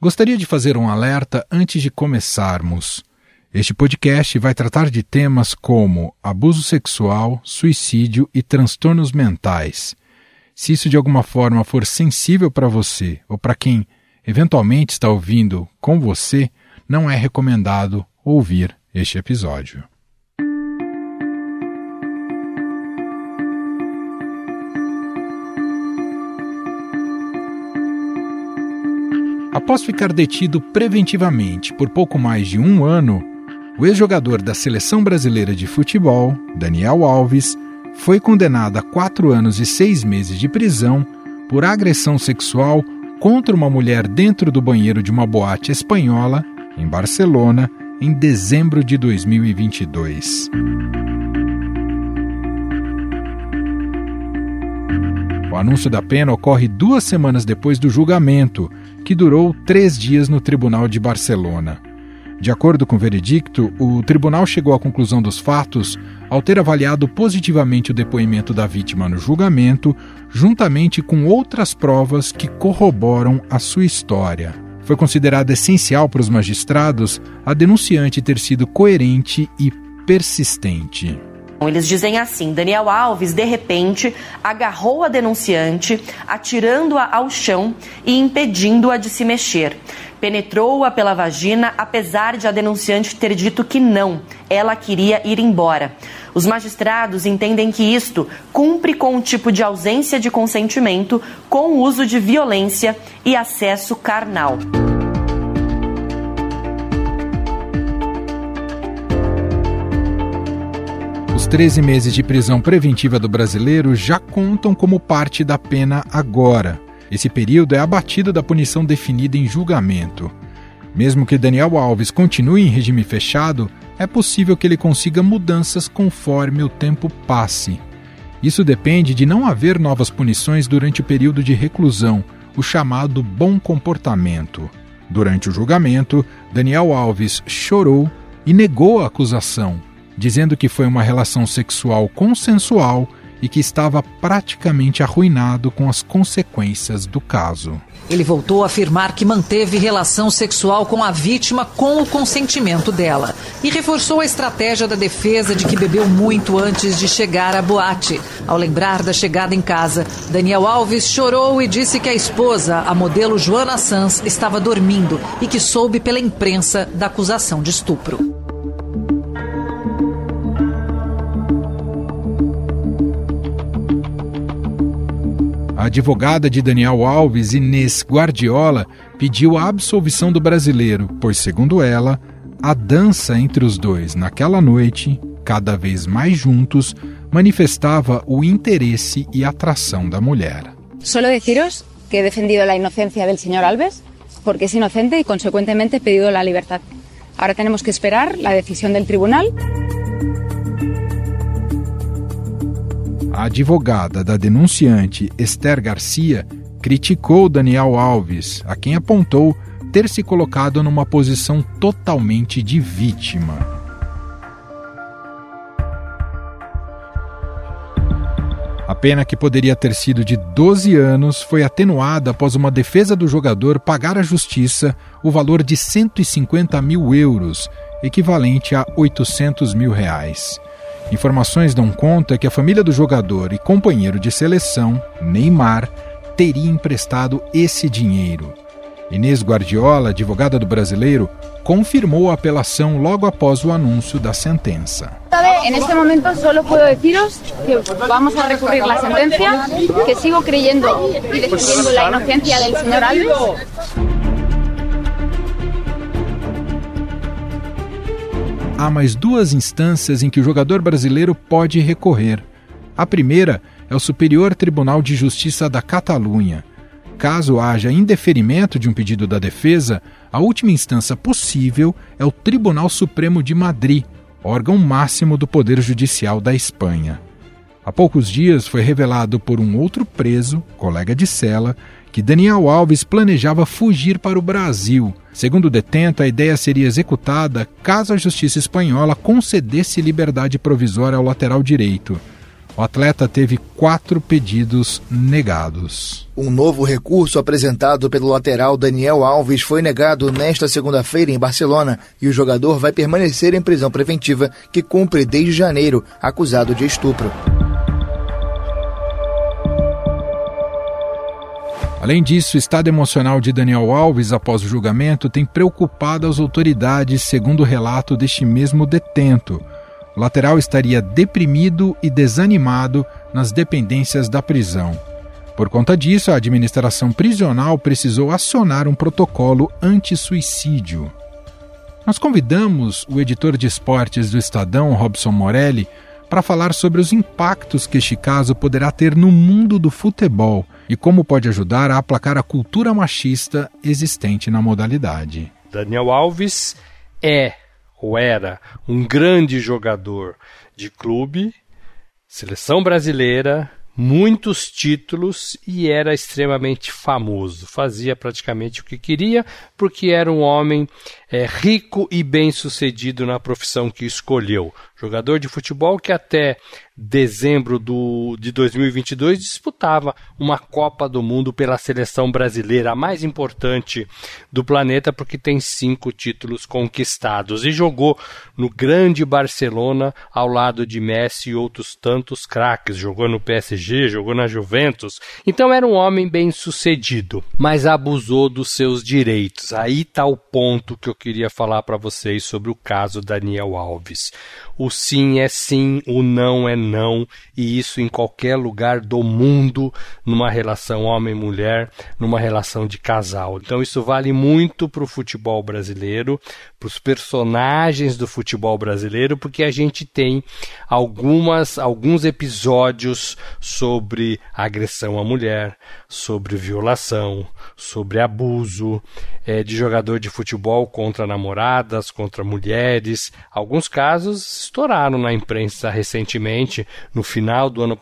Gostaria de fazer um alerta antes de começarmos. Este podcast vai tratar de temas como abuso sexual, suicídio e transtornos mentais. Se isso de alguma forma for sensível para você ou para quem eventualmente está ouvindo com você, não é recomendado ouvir este episódio. Após ficar detido preventivamente por pouco mais de um ano, o ex-jogador da seleção brasileira de futebol, Daniel Alves, foi condenado a quatro anos e seis meses de prisão por agressão sexual contra uma mulher dentro do banheiro de uma boate espanhola, em Barcelona, em dezembro de 2022. Anúncio da pena ocorre duas semanas depois do julgamento, que durou três dias no Tribunal de Barcelona. De acordo com o veredicto, o tribunal chegou à conclusão dos fatos ao ter avaliado positivamente o depoimento da vítima no julgamento, juntamente com outras provas que corroboram a sua história. Foi considerado essencial para os magistrados a denunciante ter sido coerente e persistente. Eles dizem assim: Daniel Alves, de repente, agarrou a denunciante, atirando-a ao chão e impedindo-a de se mexer. Penetrou-a pela vagina, apesar de a denunciante ter dito que não, ela queria ir embora. Os magistrados entendem que isto cumpre com o tipo de ausência de consentimento com o uso de violência e acesso carnal. 13 meses de prisão preventiva do brasileiro já contam como parte da pena agora. Esse período é abatido da punição definida em julgamento. Mesmo que Daniel Alves continue em regime fechado, é possível que ele consiga mudanças conforme o tempo passe. Isso depende de não haver novas punições durante o período de reclusão, o chamado bom comportamento. Durante o julgamento, Daniel Alves chorou e negou a acusação, dizendo que foi uma relação sexual consensual e que estava praticamente arruinado com as consequências do caso. Ele voltou a afirmar que manteve relação sexual com a vítima com o consentimento dela e reforçou a estratégia da defesa de que bebeu muito antes de chegar à boate. Ao lembrar da chegada em casa, Daniel Alves chorou e disse que a esposa, a modelo Joana Sanz, estava dormindo e que soube pela imprensa da acusação de estupro. Advogada de Daniel Alves, Inês Guardiola, pediu a absolvição do brasileiro, pois, segundo ela, a dança entre os dois naquela noite, cada vez mais juntos, manifestava o interesse e atração da mulher. Solo deciros que he defendido la inocencia del señor Alves, porque es inocente y consecuentemente he pedido la libertad. Ahora tenemos que esperar la decisión del tribunal. A advogada da denunciante, Esther Garcia, criticou Daniel Alves, a quem apontou ter se colocado numa posição totalmente de vítima. A pena que poderia ter sido de 12 anos foi atenuada após uma defesa do jogador pagar à justiça o valor de 150 mil euros, equivalente a 800 mil reais. Informações dão conta que a família do jogador e companheiro de seleção, Neymar, teria emprestado esse dinheiro. Inês Guardiola, advogada do brasileiro, confirmou a apelação logo após o anúncio da sentença. En este momento solo puedo deciros que vamos a recurrir la sentencia, que sigo creyendo y defendiendo la inocencia del señor Alves. Há mais duas instâncias em que o jogador brasileiro pode recorrer. A primeira é o Superior Tribunal de Justiça da Catalunha. Caso haja indeferimento de um pedido da defesa, a última instância possível é o Tribunal Supremo de Madrid, órgão máximo do Poder Judicial da Espanha. Há poucos dias foi revelado por um outro preso, colega de cela, que Daniel Alves planejava fugir para o Brasil. Segundo o detento, a ideia seria executada caso a justiça espanhola concedesse liberdade provisória ao lateral direito. O atleta teve quatro pedidos negados. Um novo recurso apresentado pelo lateral Daniel Alves foi negado nesta segunda-feira em Barcelona e o jogador vai permanecer em prisão preventiva que cumpre desde janeiro, acusado de estupro. Além disso, o estado emocional de Daniel Alves após o julgamento tem preocupado as autoridades, segundo o relato deste mesmo detento. O lateral estaria deprimido e desanimado nas dependências da prisão. Por conta disso, a administração prisional precisou acionar um protocolo anti-suicídio. Nós convidamos o editor de esportes do Estadão, Robson Morelli, para falar sobre os impactos que este caso poderá ter no mundo do futebol e como pode ajudar a aplacar a cultura machista existente na modalidade. Daniel Alves é ou era um grande jogador de clube, seleção brasileira, muitos títulos e era extremamente famoso. Fazia praticamente o que queria, porque era um homem é, rico e bem sucedido na profissão que escolheu. Jogador de futebol que até dezembro do, de 2022 disputava uma Copa do Mundo pela seleção brasileira, a mais importante do planeta, porque tem cinco títulos conquistados. E jogou no grande Barcelona ao lado de Messi e outros tantos craques. Jogou no PSG, jogou na Juventus. Então era um homem bem sucedido, mas abusou dos seus direitos. Aí está o ponto que eu queria falar para vocês sobre o caso Daniel Alves. O sim é sim, o não é não, e isso em qualquer lugar do mundo, numa relação homem-mulher, numa relação de casal. Então isso vale muito para o futebol brasileiro, para os personagens do futebol brasileiro, porque a gente tem algumas alguns episódios sobre agressão à mulher, sobre violação, sobre abuso é, de jogador de futebol contra namoradas, contra mulheres. Alguns casos estouraram na imprensa recentemente, no final do ano,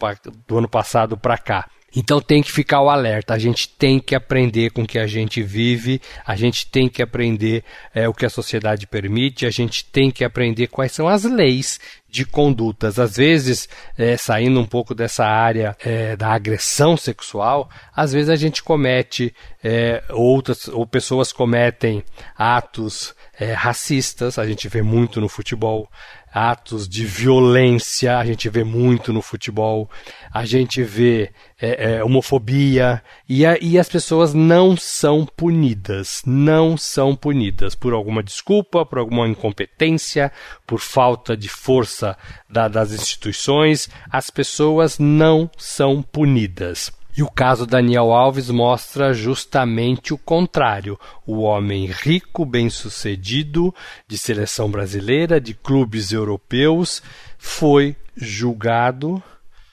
do ano passado para cá. Então tem que ficar o alerta. A gente tem que aprender com o que a gente vive, a gente tem que aprender é, o que a sociedade permite, a gente tem que aprender quais são as leis de condutas. Às vezes, é, saindo um pouco dessa área é, da agressão sexual, às vezes a gente comete é, outras, ou pessoas cometem atos é, racistas, a gente vê muito no futebol, atos de violência, a gente vê muito no futebol, a gente vê é, é, homofobia, e, a, e as pessoas não são punidas, não são punidas por alguma desculpa, por alguma incompetência, por falta de força da, das instituições, as pessoas não são punidas. E o caso Daniel Alves mostra justamente o contrário. O homem rico, bem-sucedido, de seleção brasileira, de clubes europeus, foi julgado,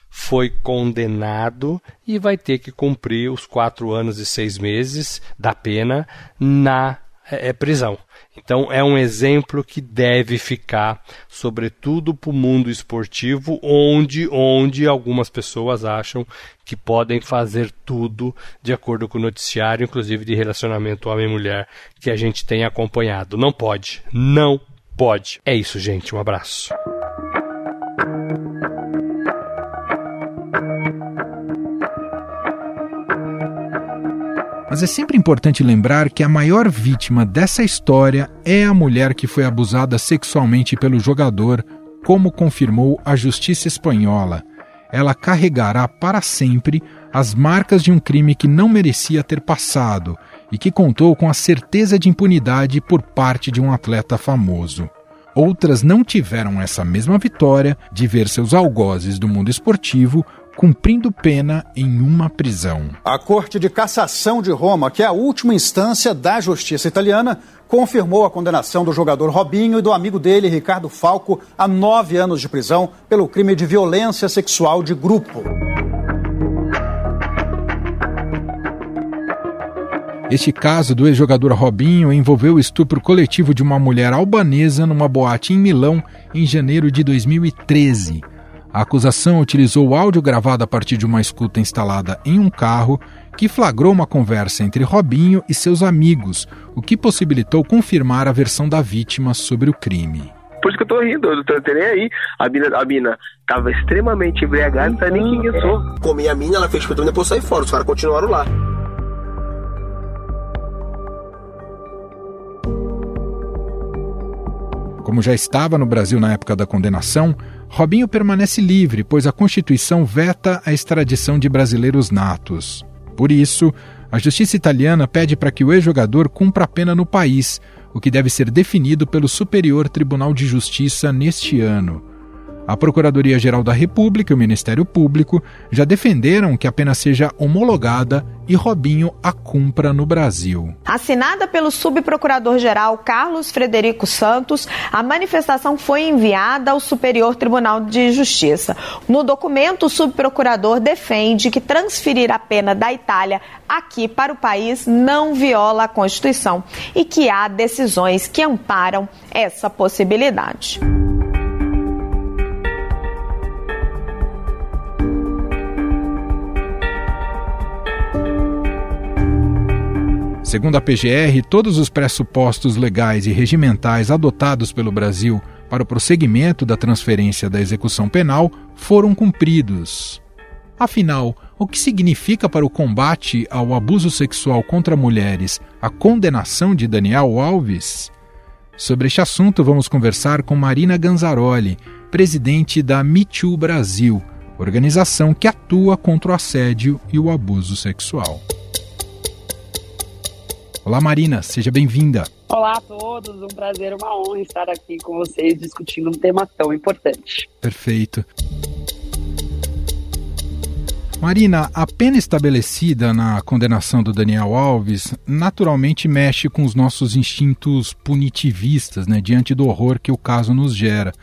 foi condenado e vai ter que cumprir os quatro anos e seis meses da pena na é, prisão. Então é um exemplo que deve ficar, sobretudo para o mundo esportivo, onde, onde algumas pessoas acham que podem fazer tudo de acordo com o noticiário, inclusive de relacionamento homem-mulher, que a gente tem acompanhado. Não pode, não pode. É isso, gente. Um abraço. Mas é sempre importante lembrar que a maior vítima dessa história é a mulher que foi abusada sexualmente pelo jogador, como confirmou a justiça espanhola. Ela carregará para sempre as marcas de um crime que não merecia ter passado e que contou com a certeza de impunidade por parte de um atleta famoso. Outras não tiveram essa mesma vitória de ver seus algozes do mundo esportivo cumprindo pena em uma prisão. A Corte de Cassação de Roma, que é a última instância da justiça italiana, confirmou a condenação do jogador Robinho e do amigo dele, Ricardo Falco, a nove anos de prisão pelo crime de violência sexual de grupo. Este caso do ex-jogador Robinho envolveu o estupro coletivo de uma mulher albanesa numa boate em Milão em janeiro de 2013. A acusação utilizou o áudio gravado a partir de uma escuta instalada em um carro que flagrou uma conversa entre Robinho e seus amigos, o que possibilitou confirmar a versão da vítima sobre o crime. Por isso que eu tô rindo, eu não tô nem aí. A mina, a mina tava extremamente embriagada, não sabe nem quem eu sou. Comi a mina, ela fez e depois saí fora. Os caras continuaram lá. Como já estava no Brasil na época da condenação, Robinho permanece livre, pois a Constituição veta a extradição de brasileiros natos. Por isso, a justiça italiana pede para que o ex-jogador cumpra a pena no país, o que deve ser definido pelo Superior Tribunal de Justiça neste ano. A Procuradoria-Geral da República e o Ministério Público já defenderam que a pena seja homologada e Robinho a cumpra no Brasil. Assinada pelo subprocurador-geral Carlos Frederico Santos, a manifestação foi enviada ao Superior Tribunal de Justiça. No documento, o subprocurador defende que transferir a pena da Itália aqui para o país não viola a Constituição e que há decisões que amparam essa possibilidade. Segundo a PGR, todos os pressupostos legais e regimentais adotados pelo Brasil para o prosseguimento da transferência da execução penal foram cumpridos. Afinal, o que significa para o combate ao abuso sexual contra mulheres a condenação de Daniel Alves? Sobre este assunto, vamos conversar com Marina Ganzaroli, presidente da Me Too Brasil, organização que atua contra o assédio e o abuso sexual. Olá, Marina, seja bem-vinda. Olá a todos, um prazer, uma honra estar aqui com vocês discutindo um tema tão importante. Perfeito. Marina, a pena estabelecida na condenação do Daniel Alves naturalmente mexe com os nossos instintos punitivistas, né, diante do horror que o caso nos gera.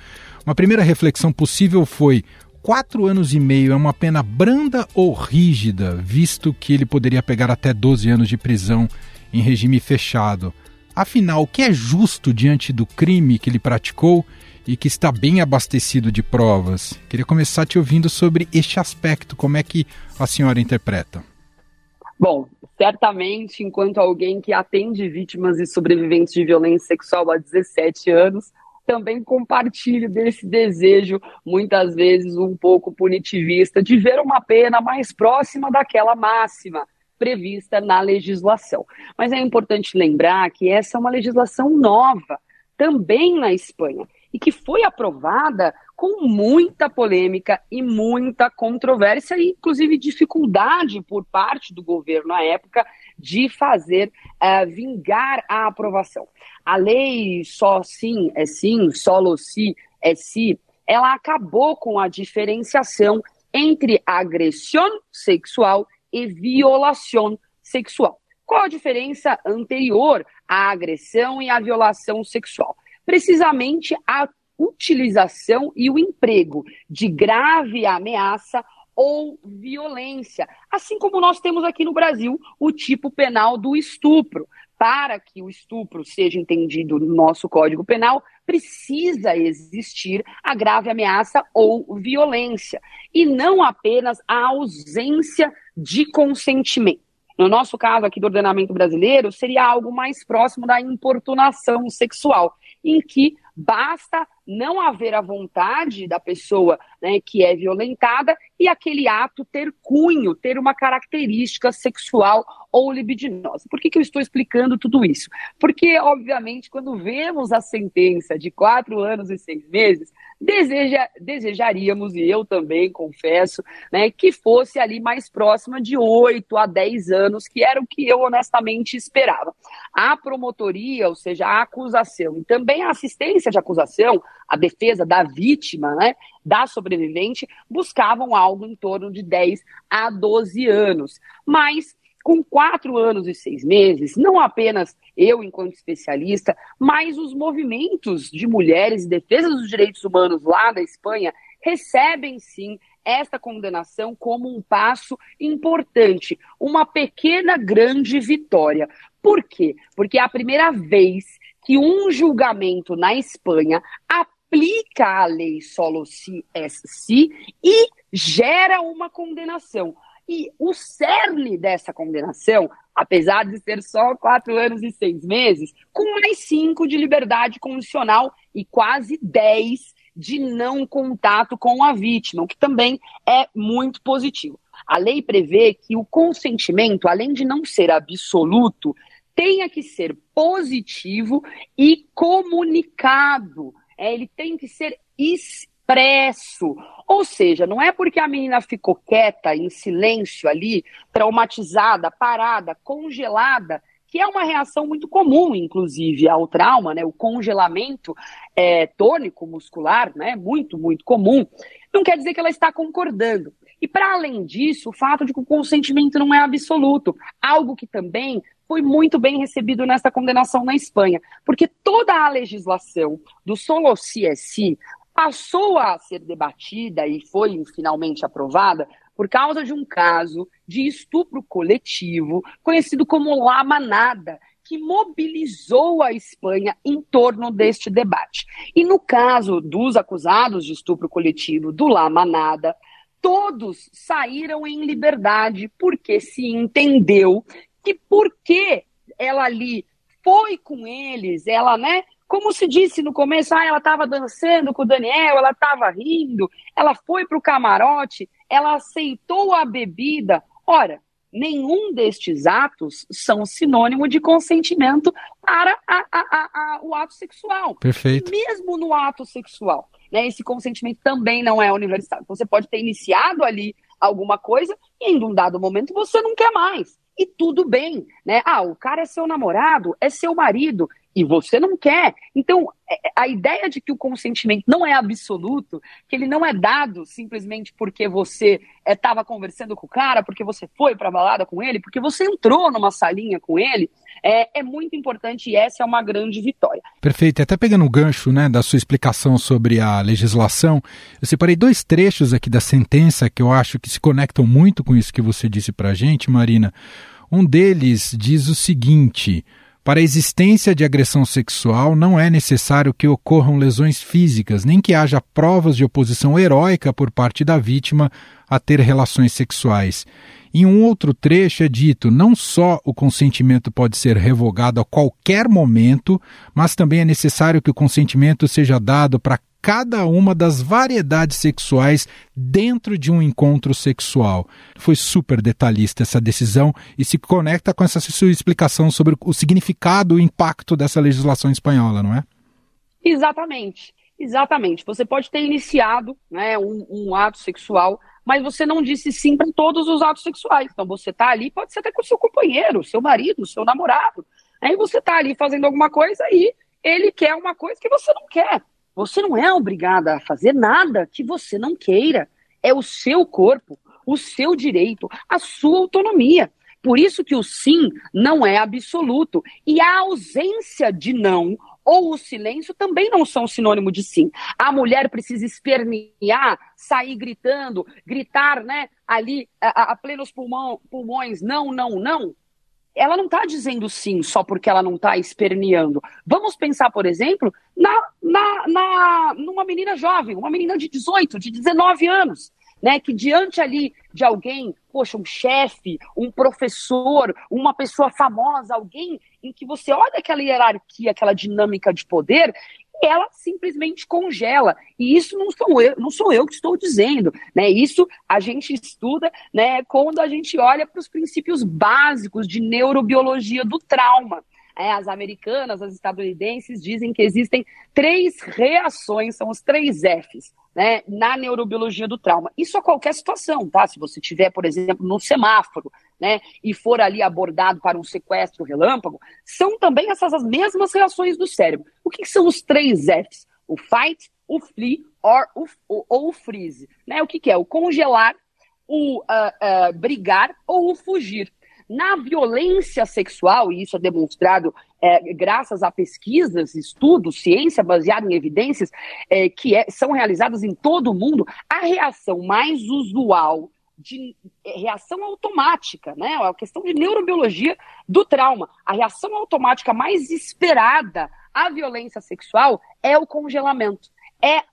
Uma primeira reflexão possível foi: quatro anos e meio é uma pena branda ou rígida, visto que ele poderia pegar até 12 anos de prisão em regime fechado. Afinal, o que é justo diante do crime que ele praticou e que está bem abastecido de provas? Queria começar te ouvindo sobre este aspecto, como é que a senhora interpreta? Bom, certamente, enquanto alguém que atende vítimas e sobreviventes de violência sexual há 17 anos, também compartilho desse desejo, muitas vezes um pouco punitivista, de ver uma pena mais próxima daquela máxima prevista na legislação. Mas é importante lembrar que essa é uma legislação nova, também na Espanha, e que foi aprovada com muita polêmica e muita controvérsia, e inclusive dificuldade por parte do governo à época de fazer uh, vingar a aprovação. A lei só sim é sim, solo si é si, ela acabou com a diferenciação entre agressão sexual e violação sexual. Qual a diferença anterior à agressão e à violação sexual? Precisamente a utilização e o emprego de grave ameaça ou violência, assim como nós temos aqui no Brasil o tipo penal do estupro. Para que o estupro seja entendido no nosso Código Penal, precisa existir a grave ameaça ou violência, e não apenas a ausência de consentimento. No nosso caso aqui do ordenamento brasileiro, seria algo mais próximo da importunação sexual, em que basta não haver a vontade da pessoa né, que é violentada e aquele ato ter cunho, ter uma característica sexual ou libidinosa. Por que, que eu estou explicando tudo isso? Porque, obviamente, quando vemos a sentença de quatro anos e seis meses, deseja, desejaríamos, e eu também confesso, né, que fosse ali mais próxima de oito a dez anos, que era o que eu honestamente esperava. A promotoria, ou seja, a acusação e também a assistência de acusação, a defesa da vítima, né, da sobrevivente, buscavam algo em torno de 10 a 12 anos. Mas com quatro anos e seis meses, não apenas eu, enquanto especialista, mas os movimentos de mulheres e defesa dos direitos humanos lá da Espanha recebem sim esta condenação como um passo importante, uma pequena grande vitória. Por quê? Porque é a primeira vez que um julgamento na Espanha aplica a lei solo si es si e gera uma condenação. E o cerne dessa condenação, apesar de ser só quatro anos e seis meses, com mais cinco de liberdade condicional e quase dez de não contato com a vítima, o que também é muito positivo. A lei prevê que o consentimento, além de não ser absoluto, tenha que ser positivo e comunicado. É, ele tem que ser expresso. Ou seja, não é porque a menina ficou quieta, em silêncio ali, traumatizada, parada, congelada, que é uma reação muito comum, inclusive, ao trauma, né? O congelamento é, tônico muscular, né? Muito, muito comum. Não quer dizer que ela está concordando. E para além disso, o fato de que o consentimento não é absoluto, algo que também foi muito bem recebido nesta condenação na Espanha, porque toda a legislação do solo CSI passou a ser debatida e foi finalmente aprovada por causa de um caso de estupro coletivo, conhecido como La Manada, que mobilizou a Espanha em torno deste debate. E no caso dos acusados de estupro coletivo do La Manada, todos saíram em liberdade porque se entendeu que porque ela ali foi com eles, ela, né, como se disse no começo, ah, ela estava dançando com o Daniel, ela estava rindo, ela foi para o camarote, ela aceitou a bebida. Ora, nenhum destes atos são sinônimo de consentimento para a, a, a, o ato sexual. Perfeito. Mesmo no ato sexual, né, esse consentimento também não é universal. Você pode ter iniciado ali alguma coisa e em um dado momento você não quer mais. E tudo bem, né? Ah, o cara é seu namorado, é seu marido, e você não quer. Então, é, é, a ideia de que o consentimento não é absoluto, que ele não é dado simplesmente porque você estava é, conversando com o cara, porque você foi para balada com ele, porque você entrou numa salinha com ele, é, é, muito importante e essa é uma grande vitória. Perfeito. Até pegando o gancho né, da sua explicação sobre a legislação, eu separei dois trechos aqui da sentença que eu acho que se conectam muito com isso que você disse para a gente, Marina. Um deles diz o seguinte. Para a existência de agressão sexual, não é necessário que ocorram lesões físicas, nem que haja provas de oposição heróica por parte da vítima a ter relações sexuais. Em um outro trecho é dito: não só o consentimento pode ser revogado a qualquer momento, mas também é necessário que o consentimento seja dado para cada uma das variedades sexuais dentro de um encontro sexual. Foi super detalhista essa decisão e se conecta com essa sua explicação sobre o significado, o impacto dessa legislação espanhola, não é? Exatamente, exatamente. Você pode ter iniciado né, um, um ato sexual, mas você não disse sim para todos os atos sexuais. Então você está ali, pode ser até com o seu companheiro, seu marido, seu namorado. Aí você está ali fazendo alguma coisa e ele quer uma coisa que você não quer. Você não é obrigada a fazer nada que você não queira. É o seu corpo, o seu direito, a sua autonomia. Por isso que o sim não é absoluto. E a ausência de não ou o silêncio também não são sinônimo de sim. A mulher precisa espernear, sair gritando, gritar, né, ali a, a plenos pulmão, pulmões, não, não, não ela não está dizendo sim só porque ela não está esperneando. Vamos pensar, por exemplo, na, na, na, numa menina jovem, uma menina de 18, de 19 anos, né, que diante ali de alguém, poxa, um chefe, um professor, uma pessoa famosa, alguém em que você olha aquela hierarquia, aquela dinâmica de poder ela simplesmente congela. E isso não sou eu, não sou eu que estou dizendo, né? Isso a gente estuda, né, quando a gente olha para os princípios básicos de neurobiologia do trauma. É, as americanas, as estadunidenses dizem que existem três reações, são os três Fs, né, na neurobiologia do trauma. Isso a qualquer situação, tá? Se você tiver, por exemplo, no semáforo, né, e for ali abordado para um sequestro relâmpago, são também essas as mesmas reações do cérebro. O que, que são os três Fs? O fight, o flee or, o, o, ou o freeze. Né? O que, que é? O congelar, o uh, uh, brigar ou o fugir. Na violência sexual, e isso é demonstrado é, graças a pesquisas, estudos, ciência baseada em evidências é, que é, são realizadas em todo o mundo, a reação mais usual de é, reação automática, né? É a questão de neurobiologia do trauma. A reação automática mais esperada à violência sexual é o congelamento, é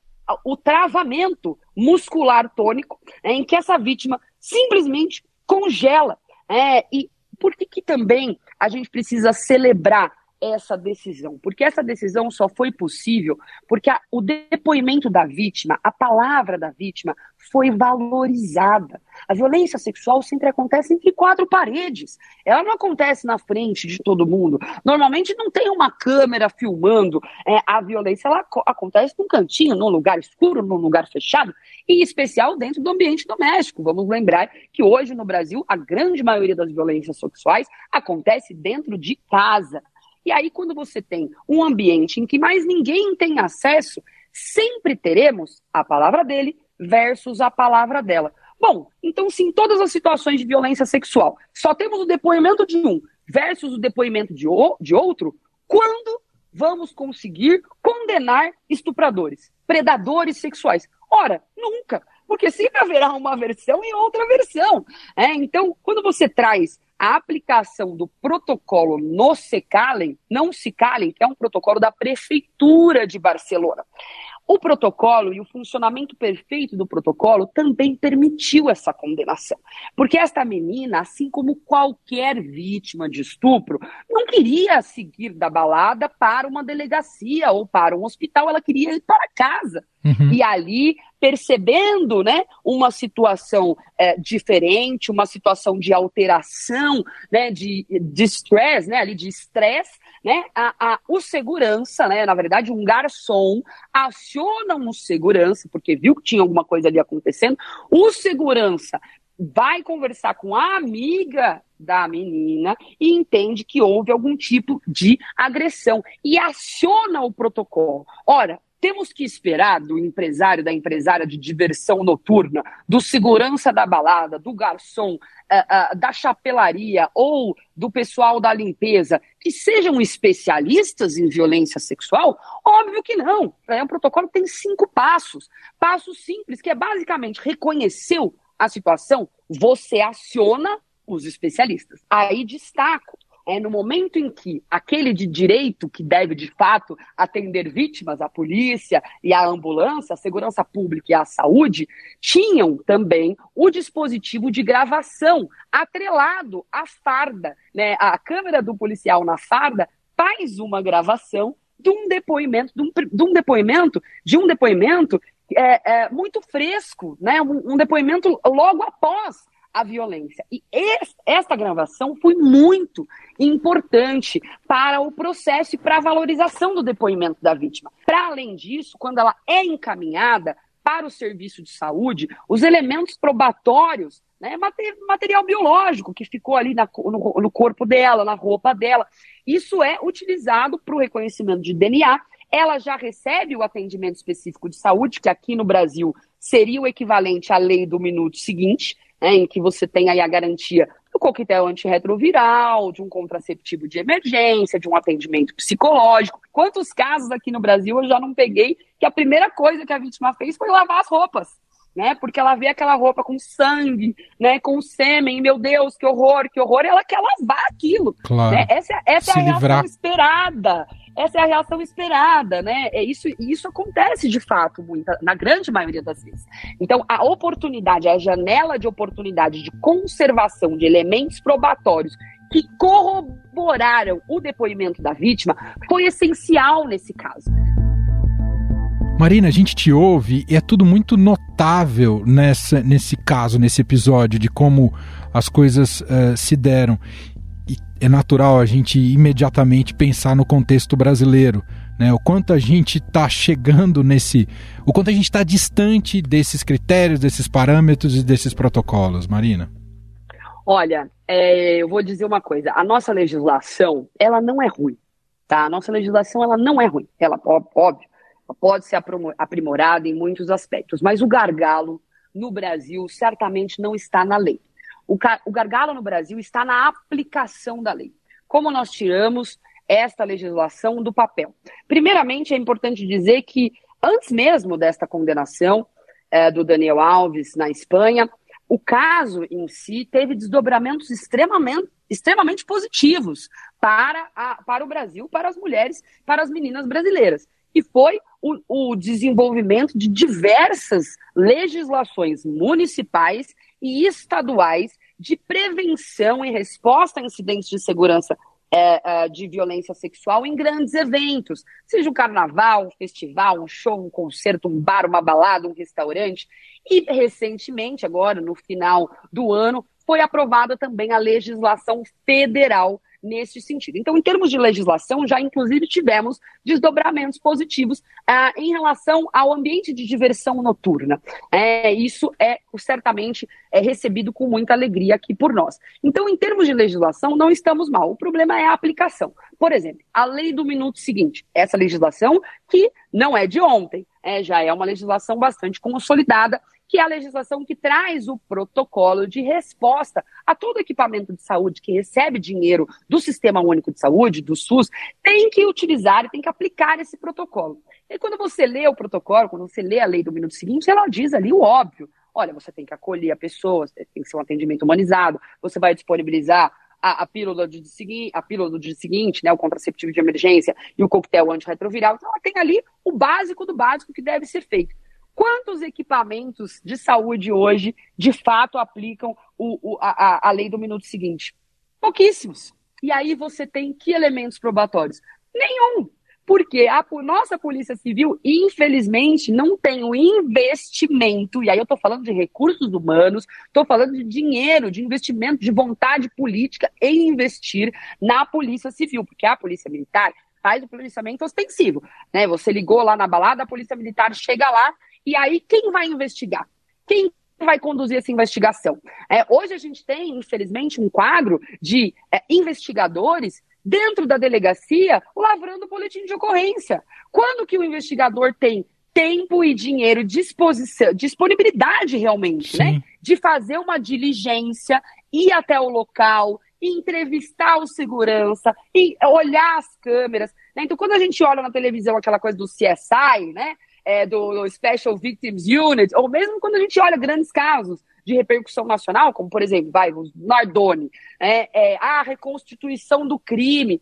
o travamento muscular tônico, é, em que essa vítima simplesmente congela. É, e por que, que também a gente precisa celebrar essa decisão? Porque essa decisão só foi possível porque a, o depoimento da vítima, a palavra da vítima, foi valorizada. A violência sexual sempre acontece entre quatro paredes. Ela não acontece na frente de todo mundo. Normalmente não tem uma câmera filmando. É, a violência ela acontece num cantinho, num lugar escuro, num lugar fechado, e em especial dentro do ambiente doméstico. Vamos lembrar que hoje no Brasil a grande maioria das violências sexuais acontece dentro de casa. E aí, quando você tem um ambiente em que mais ninguém tem acesso, sempre teremos a palavra dele versus a palavra dela. Bom, então, se em todas as situações de violência sexual só temos o depoimento de um versus o depoimento de, o, de outro, quando vamos conseguir condenar estupradores, predadores sexuais? Ora, nunca, porque sempre haverá uma versão e outra versão. É, então, quando você traz a aplicação do protocolo no Secalem, não Secalem, que é um protocolo da Prefeitura de Barcelona. O protocolo e o funcionamento perfeito do protocolo também permitiu essa condenação. Porque esta menina, assim como qualquer vítima de estupro, não queria seguir da balada para uma delegacia ou para um hospital, ela queria ir para casa. Uhum. E ali, percebendo né, uma situação é, diferente, uma situação de alteração, né, de, stress, né, ali de estresse, né, a, a, o segurança, né, na verdade, um garçom aciona um segurança, porque viu que tinha alguma coisa ali acontecendo, o segurança vai conversar com a amiga da menina e entende que houve algum tipo de agressão e aciona o protocolo. Ora, temos que esperar do empresário, da empresária de diversão noturna, do segurança da balada, do garçom, uh, uh, da chapelaria ou do pessoal da limpeza que sejam especialistas em violência sexual? Óbvio que não. É um protocolo tem cinco passos. Passos simples, que é basicamente reconheceu a situação, você aciona os especialistas. Aí destaco é no momento em que aquele de direito que deve de fato atender vítimas, a polícia e a ambulância, a segurança pública e a saúde, tinham também o dispositivo de gravação atrelado à farda, né? A câmera do policial na farda faz uma gravação de um depoimento, de um, de um depoimento, de um depoimento é, é, muito fresco, né? Um, um depoimento logo após a violência. E esta gravação foi muito importante para o processo e para a valorização do depoimento da vítima. Para além disso, quando ela é encaminhada para o serviço de saúde, os elementos probatórios, né, material biológico que ficou ali na, no, no corpo dela, na roupa dela, isso é utilizado para o reconhecimento de DNA. Ela já recebe o atendimento específico de saúde, que aqui no Brasil seria o equivalente à lei do minuto seguinte, né, em que você tem aí a garantia do coquetel antirretroviral, de um contraceptivo de emergência, de um atendimento psicológico. Quantos casos aqui no Brasil eu já não peguei que a primeira coisa que a vítima fez foi lavar as roupas? Né, porque ela vê aquela roupa com sangue, né, com sêmen, meu Deus, que horror, que horror, ela quer lavar aquilo. Claro. Né? Essa, essa é a livrar. reação esperada. Essa é a reação esperada, né? É isso, isso acontece de fato, muita, na grande maioria das vezes. Então, a oportunidade, a janela de oportunidade de conservação de elementos probatórios que corroboraram o depoimento da vítima foi essencial nesse caso. Marina, a gente te ouve e é tudo muito notável nessa, nesse caso, nesse episódio, de como as coisas uh, se deram é natural a gente imediatamente pensar no contexto brasileiro, né? O quanto a gente está chegando nesse, o quanto a gente está distante desses critérios, desses parâmetros e desses protocolos, Marina. Olha, é, eu vou dizer uma coisa: a nossa legislação, ela não é ruim, tá? A nossa legislação, ela não é ruim. Ela óbvio, pode ser aprimorada em muitos aspectos, mas o gargalo no Brasil certamente não está na lei. O, o gargalo no Brasil está na aplicação da lei. Como nós tiramos esta legislação do papel? Primeiramente, é importante dizer que, antes mesmo desta condenação é, do Daniel Alves na Espanha, o caso em si teve desdobramentos extremamente, extremamente positivos para, a, para o Brasil, para as mulheres, para as meninas brasileiras. E foi o, o desenvolvimento de diversas legislações municipais e estaduais de prevenção e resposta a incidentes de segurança é, é, de violência sexual em grandes eventos, seja um carnaval, um festival, um show, um concerto, um bar, uma balada, um restaurante. E recentemente, agora no final do ano, foi aprovada também a legislação federal nesse sentido. Então, em termos de legislação, já inclusive tivemos desdobramentos positivos ah, em relação ao ambiente de diversão noturna. É, isso é certamente é recebido com muita alegria aqui por nós. Então, em termos de legislação, não estamos mal. O problema é a aplicação. Por exemplo, a lei do minuto seguinte, essa legislação que não é de ontem, é, já é uma legislação bastante consolidada que é a legislação que traz o protocolo de resposta a todo equipamento de saúde que recebe dinheiro do Sistema Único de Saúde, do SUS, tem que utilizar e tem que aplicar esse protocolo. E quando você lê o protocolo, quando você lê a lei do minuto seguinte, ela diz ali o óbvio. Olha, você tem que acolher a pessoa, tem que ser um atendimento humanizado, você vai disponibilizar a, a, pílula do dia a pílula do dia seguinte, né, o contraceptivo de emergência e o coquetel antirretroviral. Então, ela tem ali o básico do básico que deve ser feito. Quantos equipamentos de saúde hoje, de fato, aplicam o, o, a, a lei do minuto seguinte? Pouquíssimos. E aí você tem que elementos probatórios? Nenhum. Porque a nossa Polícia Civil, infelizmente, não tem o investimento, e aí eu estou falando de recursos humanos, estou falando de dinheiro, de investimento, de vontade política em investir na Polícia Civil, porque a Polícia Militar faz o policiamento ostensivo. Né? Você ligou lá na balada, a Polícia Militar chega lá e aí, quem vai investigar? Quem vai conduzir essa investigação? É, hoje a gente tem, infelizmente, um quadro de é, investigadores dentro da delegacia lavrando boletim de ocorrência. Quando que o investigador tem tempo e dinheiro, disposição, disponibilidade realmente, né? De fazer uma diligência, ir até o local, entrevistar o segurança, e olhar as câmeras. Né? Então, quando a gente olha na televisão aquela coisa do CSI, né? É, do Special Victims Unit, ou mesmo quando a gente olha grandes casos de repercussão nacional, como por exemplo, vai, o Nardoni, é, é, a reconstituição do crime.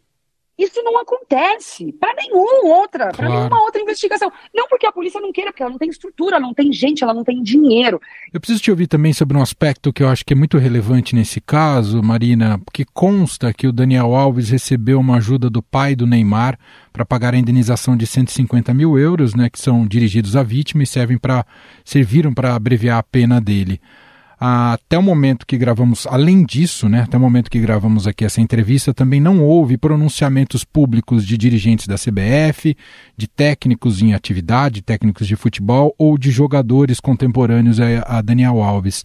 Isso não acontece para nenhuma outra, para nenhuma outra investigação. Não porque a polícia não queira, porque ela não tem estrutura, ela não tem gente, ela não tem dinheiro. Eu preciso te ouvir também sobre um aspecto que eu acho que é muito relevante nesse caso, Marina, porque consta que o Daniel Alves recebeu uma ajuda do pai do Neymar para pagar a indenização de 150 mil euros, né, que são dirigidos à vítima e servem para serviram para abreviar a pena dele até o momento que gravamos, além disso, né, até o momento que gravamos aqui essa entrevista, também não houve pronunciamentos públicos de dirigentes da CBF, de técnicos em atividade, técnicos de futebol ou de jogadores contemporâneos a, a Daniel Alves.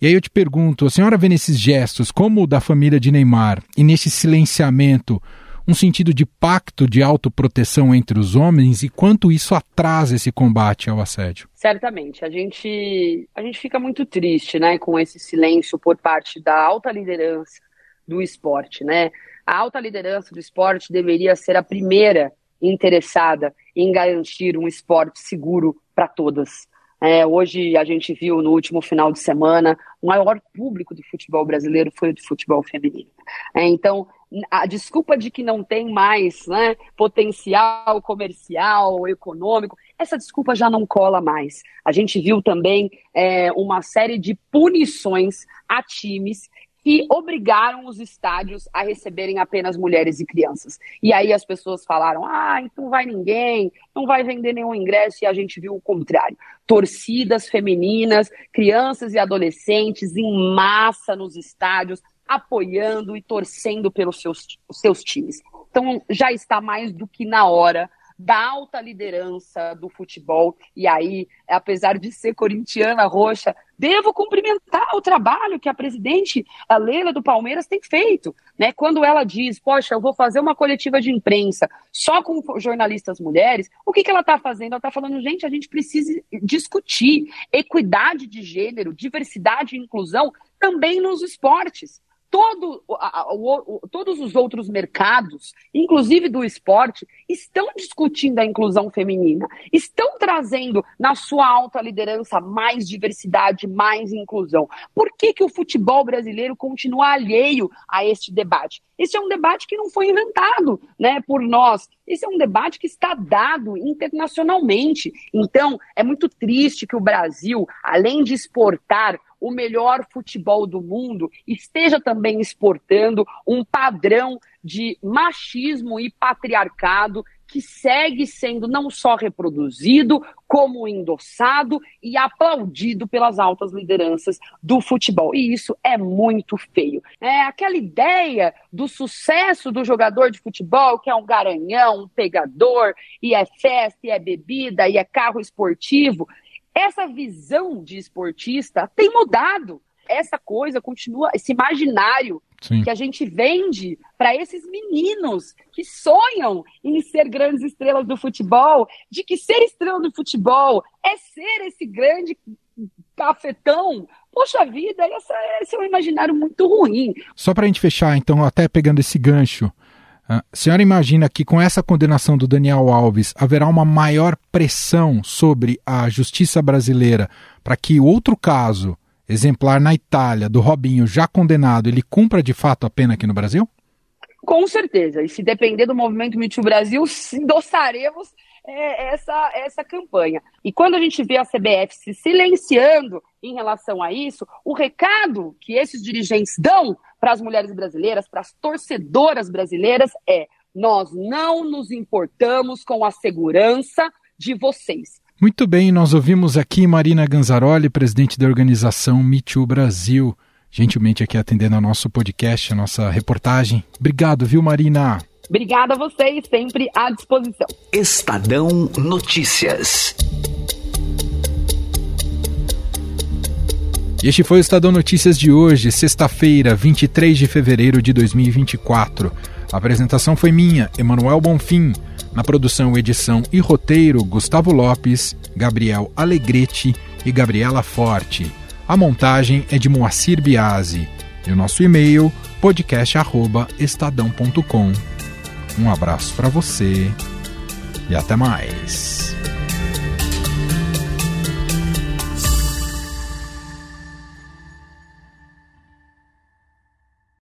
E aí eu te pergunto, a senhora vê nesses gestos, como o da família de Neymar, e nesse silenciamento, um sentido de pacto de autoproteção entre os homens e quanto isso atrasa esse combate ao assédio? Certamente. A gente, a gente fica muito triste né, com esse silêncio por parte da alta liderança do esporte. Né? A alta liderança do esporte deveria ser a primeira interessada em garantir um esporte seguro para todas. É, hoje a gente viu no último final de semana o maior público do futebol brasileiro foi o de futebol feminino. É, então a desculpa de que não tem mais né, potencial comercial, econômico, essa desculpa já não cola mais. A gente viu também é, uma série de punições a times que obrigaram os estádios a receberem apenas mulheres e crianças. E aí as pessoas falaram: ah, então vai ninguém, não vai vender nenhum ingresso, e a gente viu o contrário. Torcidas femininas, crianças e adolescentes em massa nos estádios, apoiando e torcendo pelos seus, seus times. Então já está mais do que na hora da alta liderança do futebol. E aí, apesar de ser corintiana roxa, devo cumprimentar o trabalho que a presidente a Leila do Palmeiras tem feito. Né? Quando ela diz, poxa, eu vou fazer uma coletiva de imprensa só com jornalistas mulheres, o que, que ela está fazendo? Ela está falando, gente, a gente precisa discutir equidade de gênero, diversidade e inclusão também nos esportes todo, a, o, todos os outros mercados, inclusive do esporte, estão discutindo a inclusão feminina, estão trazendo na sua alta liderança mais diversidade, mais inclusão. Por que, que o futebol brasileiro continua alheio a este debate? Esse é um debate que não foi inventado né, por nós. Esse é um debate que está dado internacionalmente. Então, é muito triste que o Brasil, além de exportar o melhor futebol do mundo esteja também exportando um padrão de machismo e patriarcado que segue sendo não só reproduzido, como endossado e aplaudido pelas altas lideranças do futebol. E isso é muito feio. É aquela ideia do sucesso do jogador de futebol, que é um garanhão, um pegador, e é festa, e é bebida, e é carro esportivo. Essa visão de esportista tem mudado. Essa coisa continua, esse imaginário Sim. que a gente vende para esses meninos que sonham em ser grandes estrelas do futebol, de que ser estrela do futebol é ser esse grande cafetão. Poxa vida, essa, esse é um imaginário muito ruim. Só para a gente fechar, então, até pegando esse gancho, a senhora imagina que com essa condenação do Daniel Alves haverá uma maior pressão sobre a justiça brasileira para que outro caso exemplar na Itália do Robinho já condenado, ele cumpra de fato a pena aqui no Brasil? Com certeza. E se depender do movimento Me Brasil, endossaremos é, essa, essa campanha. E quando a gente vê a CBF se silenciando em relação a isso, o recado que esses dirigentes dão para as mulheres brasileiras, para as torcedoras brasileiras, é: nós não nos importamos com a segurança de vocês. Muito bem, nós ouvimos aqui Marina Ganzaroli, presidente da organização Me Too Brasil, gentilmente aqui atendendo ao nosso podcast, a nossa reportagem. Obrigado, viu, Marina? Obrigada a vocês, sempre à disposição. Estadão Notícias. Este foi o Estadão Notícias de hoje, sexta-feira, 23 de fevereiro de 2024. A apresentação foi minha, Emanuel Bonfim. Na produção, edição e roteiro, Gustavo Lopes, Gabriel Alegrete e Gabriela Forte. A montagem é de Moacir Biasi. E o nosso e-mail, podcast.estadão.com. Um abraço para você e até mais.